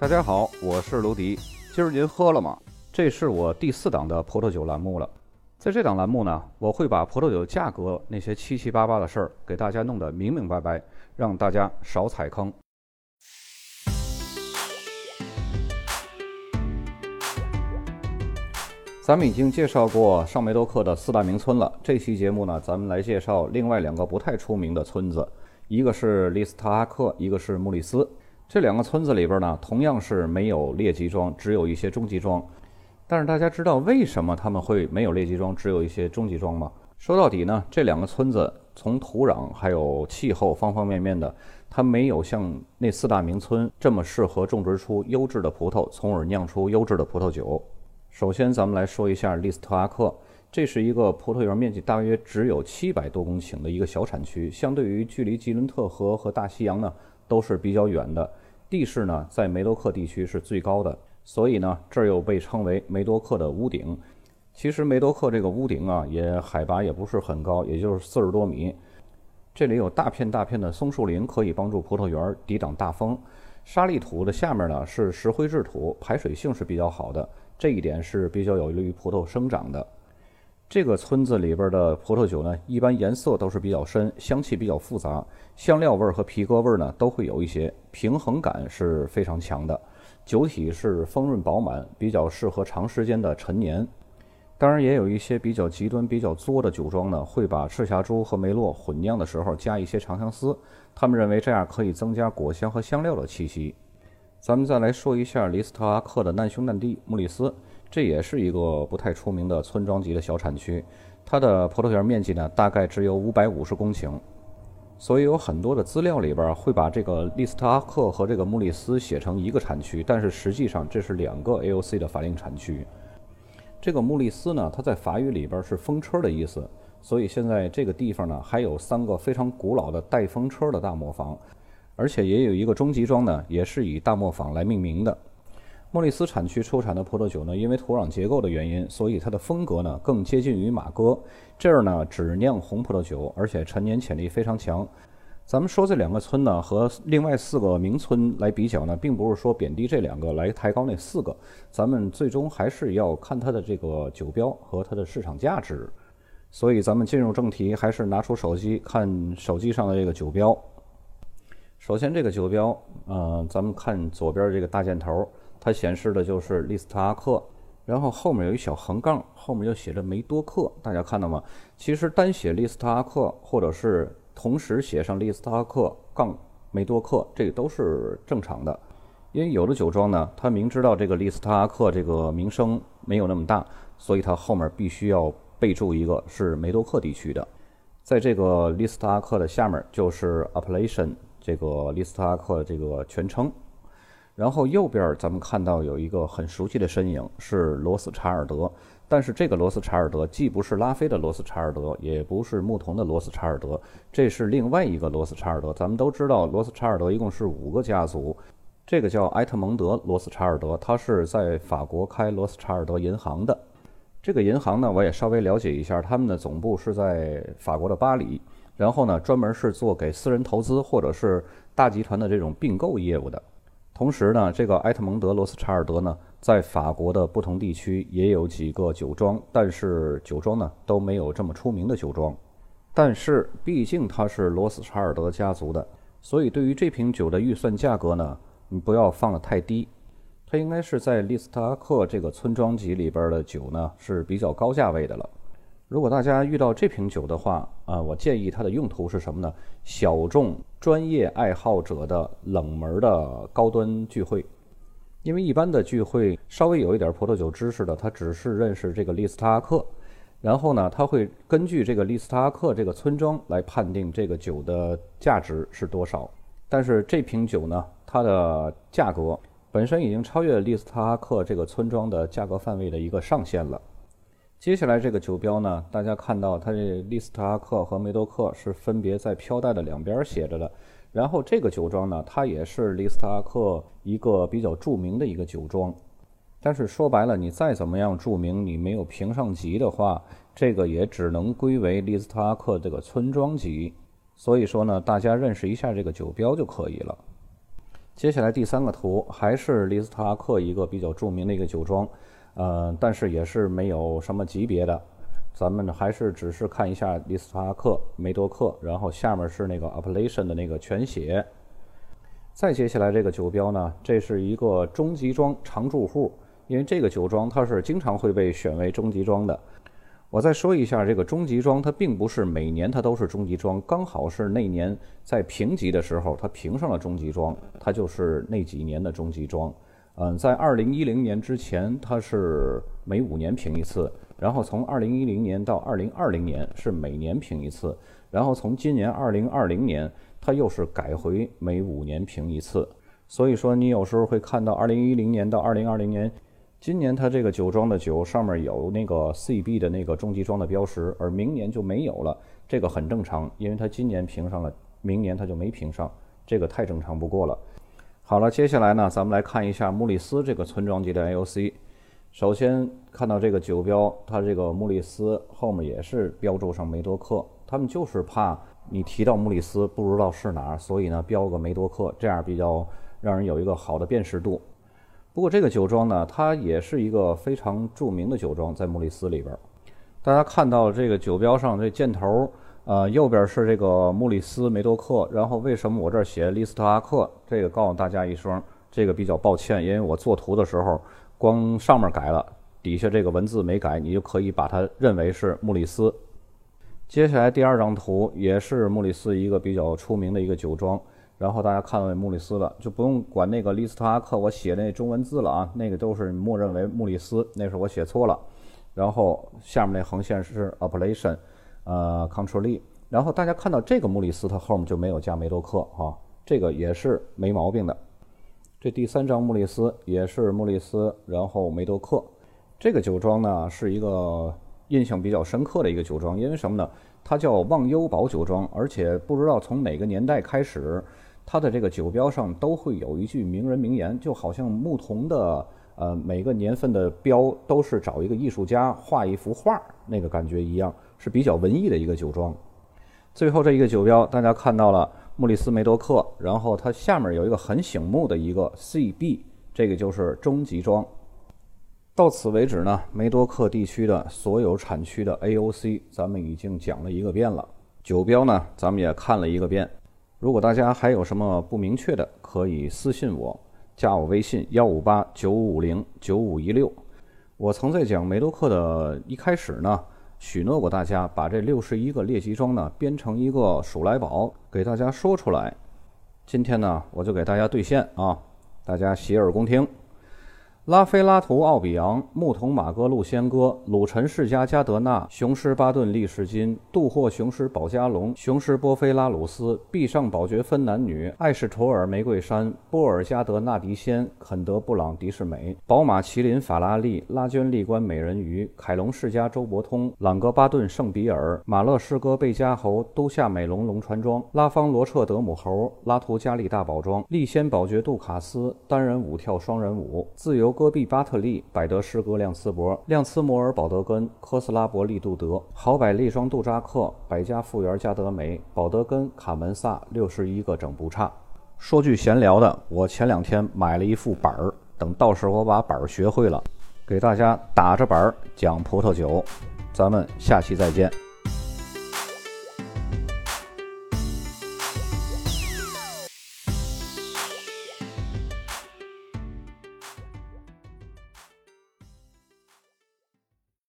大家好，我是卢迪。今儿您喝了吗？这是我第四档的葡萄酒栏目了。在这档栏目呢，我会把葡萄酒价格那些七七八八的事儿给大家弄得明明白白，让大家少踩坑。咱们已经介绍过上梅多克的四大名村了。这期节目呢，咱们来介绍另外两个不太出名的村子，一个是利斯特阿克，一个是穆里斯。这两个村子里边呢，同样是没有列级庄，只有一些中级庄。但是大家知道为什么他们会没有列级庄，只有一些中级庄吗？说到底呢，这两个村子从土壤还有气候方方面面的，它没有像那四大名村这么适合种植出优质的葡萄，从而酿出优质的葡萄酒。首先，咱们来说一下利斯特阿克，这是一个葡萄园面积大约只有七百多公顷的一个小产区，相对于距离吉伦特河和大西洋呢，都是比较远的。地势呢，在梅多克地区是最高的，所以呢，这儿又被称为梅多克的屋顶。其实梅多克这个屋顶啊，也海拔也不是很高，也就是四十多米。这里有大片大片的松树林，可以帮助葡萄园抵挡大风。沙砾土的下面呢是石灰质土，排水性是比较好的，这一点是比较有利于葡萄生长的。这个村子里边的葡萄酒呢，一般颜色都是比较深，香气比较复杂，香料味和皮革味呢都会有一些，平衡感是非常强的。酒体是丰润饱满，比较适合长时间的陈年。当然，也有一些比较极端、比较作的酒庄呢，会把赤霞珠和梅洛混酿的时候加一些长相思，他们认为这样可以增加果香和香料的气息。咱们再来说一下里斯特阿克的难兄难弟穆里斯。这也是一个不太出名的村庄级的小产区，它的葡萄园面积呢大概只有五百五十公顷，所以有很多的资料里边会把这个利斯特阿克和这个穆里斯写成一个产区，但是实际上这是两个 AOC 的法定产区。这个穆里斯呢，它在法语里边是风车的意思，所以现在这个地方呢还有三个非常古老的带风车的大磨坊，而且也有一个中级庄呢，也是以大磨坊来命名的。莫里斯产区出产的葡萄酒呢，因为土壤结构的原因，所以它的风格呢更接近于马哥。这儿呢只酿红葡萄酒，而且陈年潜力非常强。咱们说这两个村呢和另外四个名村来比较呢，并不是说贬低这两个来抬高那四个，咱们最终还是要看它的这个酒标和它的市场价值。所以咱们进入正题，还是拿出手机看手机上的这个酒标。首先这个酒标，呃，咱们看左边这个大箭头。它显示的就是利斯特阿克，然后后面有一小横杠，后面又写着梅多克，大家看到吗？其实单写利斯特阿克，或者是同时写上利斯特阿克杠梅多克，这个都是正常的。因为有的酒庄呢，他明知道这个利斯特阿克这个名声没有那么大，所以它后面必须要备注一个是梅多克地区的。在这个利斯特阿克的下面就是 appellation 这个利斯特阿克这个全称。然后右边咱们看到有一个很熟悉的身影，是罗斯查尔德。但是这个罗斯查尔德既不是拉菲的罗斯查尔德，也不是牧童的罗斯查尔德，这是另外一个罗斯查尔德。咱们都知道，罗斯查尔德一共是五个家族。这个叫埃特蒙德·罗斯查尔德，他是在法国开罗斯查尔德银行的。这个银行呢，我也稍微了解一下，他们的总部是在法国的巴黎，然后呢，专门是做给私人投资或者是大集团的这种并购业务的。同时呢，这个埃特蒙德·罗斯查尔德呢，在法国的不同地区也有几个酒庄，但是酒庄呢都没有这么出名的酒庄。但是毕竟他是罗斯查尔德家族的，所以对于这瓶酒的预算价格呢，你不要放得太低。它应该是在利斯特阿克这个村庄级里边的酒呢，是比较高价位的了。如果大家遇到这瓶酒的话，啊，我建议它的用途是什么呢？小众专业爱好者的冷门的高端聚会，因为一般的聚会稍微有一点葡萄酒知识的，他只是认识这个利斯特阿克，然后呢，他会根据这个利斯特阿克这个村庄来判定这个酒的价值是多少。但是这瓶酒呢，它的价格本身已经超越利斯特阿克这个村庄的价格范围的一个上限了。接下来这个酒标呢，大家看到它这利斯特阿克和梅多克是分别在飘带的两边写着的。然后这个酒庄呢，它也是利斯特阿克一个比较著名的一个酒庄。但是说白了，你再怎么样著名，你没有评上级的话，这个也只能归为利斯特阿克这个村庄级。所以说呢，大家认识一下这个酒标就可以了。接下来第三个图还是利斯特阿克一个比较著名的一个酒庄，呃，但是也是没有什么级别的，咱们还是只是看一下利斯特克、梅多克，然后下面是那个 appellation 的那个全写。再接下来这个酒标呢，这是一个中级庄常住户，因为这个酒庄它是经常会被选为中级庄的。我再说一下，这个中级庄它并不是每年它都是中级庄，刚好是那年在评级的时候它评上了中级庄，它就是那几年的中级庄。嗯，在二零一零年之前，它是每五年评一次，然后从二零一零年到二零二零年是每年评一次，然后从今年二零二零年它又是改回每五年评一次。所以说，你有时候会看到二零一零年到二零二零年。今年它这个酒庄的酒上面有那个 CB 的那个中级庄的标识，而明年就没有了，这个很正常，因为它今年评上了，明年它就没评上，这个太正常不过了。好了，接下来呢，咱们来看一下穆里斯这个村庄级的 AOC。首先看到这个酒标，它这个穆里斯后面也是标注上梅多克，他们就是怕你提到穆里斯不知道是哪儿，所以呢标个梅多克，这样比较让人有一个好的辨识度。不过这个酒庄呢，它也是一个非常著名的酒庄，在穆里斯里边。大家看到这个酒标上这箭头，呃，右边是这个穆里斯梅多克，然后为什么我这儿写利斯特阿克？这个告诉大家一声，这个比较抱歉，因为我作图的时候光上面改了，底下这个文字没改，你就可以把它认为是穆里斯。接下来第二张图也是穆里斯一个比较出名的一个酒庄。然后大家看到穆里斯了，就不用管那个利斯特阿克，我写那中文字了啊，那个都是默认为穆里斯，那是我写错了。然后下面那横线是 appellation，呃，control。然后大家看到这个穆里斯，它后面就没有加梅多克啊，这个也是没毛病的。这第三张穆里斯也是穆里斯，然后梅多克。这个酒庄呢是一个印象比较深刻的一个酒庄，因为什么呢？它叫忘忧堡酒庄，而且不知道从哪个年代开始。它的这个酒标上都会有一句名人名言，就好像牧童的呃每个年份的标都是找一个艺术家画一幅画那个感觉一样，是比较文艺的一个酒庄。最后这一个酒标，大家看到了穆里斯梅多克，然后它下面有一个很醒目的一个 CB，这个就是中级庄。到此为止呢，梅多克地区的所有产区的 AOC 咱们已经讲了一个遍了，酒标呢咱们也看了一个遍。如果大家还有什么不明确的，可以私信我，加我微信幺五八九五零九五一六。我曾在讲梅多克的一开始呢，许诺过大家把这六十一个猎奇装呢编成一个数来宝，给大家说出来。今天呢，我就给大家兑现啊，大家洗耳恭听。拉菲拉图奥比昂、牧童马哥路仙哥、鲁臣世家加德纳、雄狮巴顿利士金、杜霍雄狮保加龙、雄狮波菲拉鲁斯、毕上宝爵分男女、艾士图尔玫瑰山、波尔加德纳迪仙、肯德布朗迪士美、宝马麒麟法拉利、拉娟利关美人鱼、凯龙世家周伯通、朗格巴顿圣比尔、马勒诗歌贝加侯、都夏美龙龙船庄、拉方罗彻德姆侯、拉图加利大宝庄、利仙宝爵杜卡斯单人舞跳双人舞、自由。戈壁巴特利、百德诗歌亮茨伯、亮茨摩尔、保德根、科斯拉伯利杜德、豪百利双杜扎克、百家富源加德梅、保德根、卡门萨，六十一个整不差。说句闲聊的，我前两天买了一副板儿，等到时候我把板儿学会了，给大家打着板儿讲葡萄酒。咱们下期再见。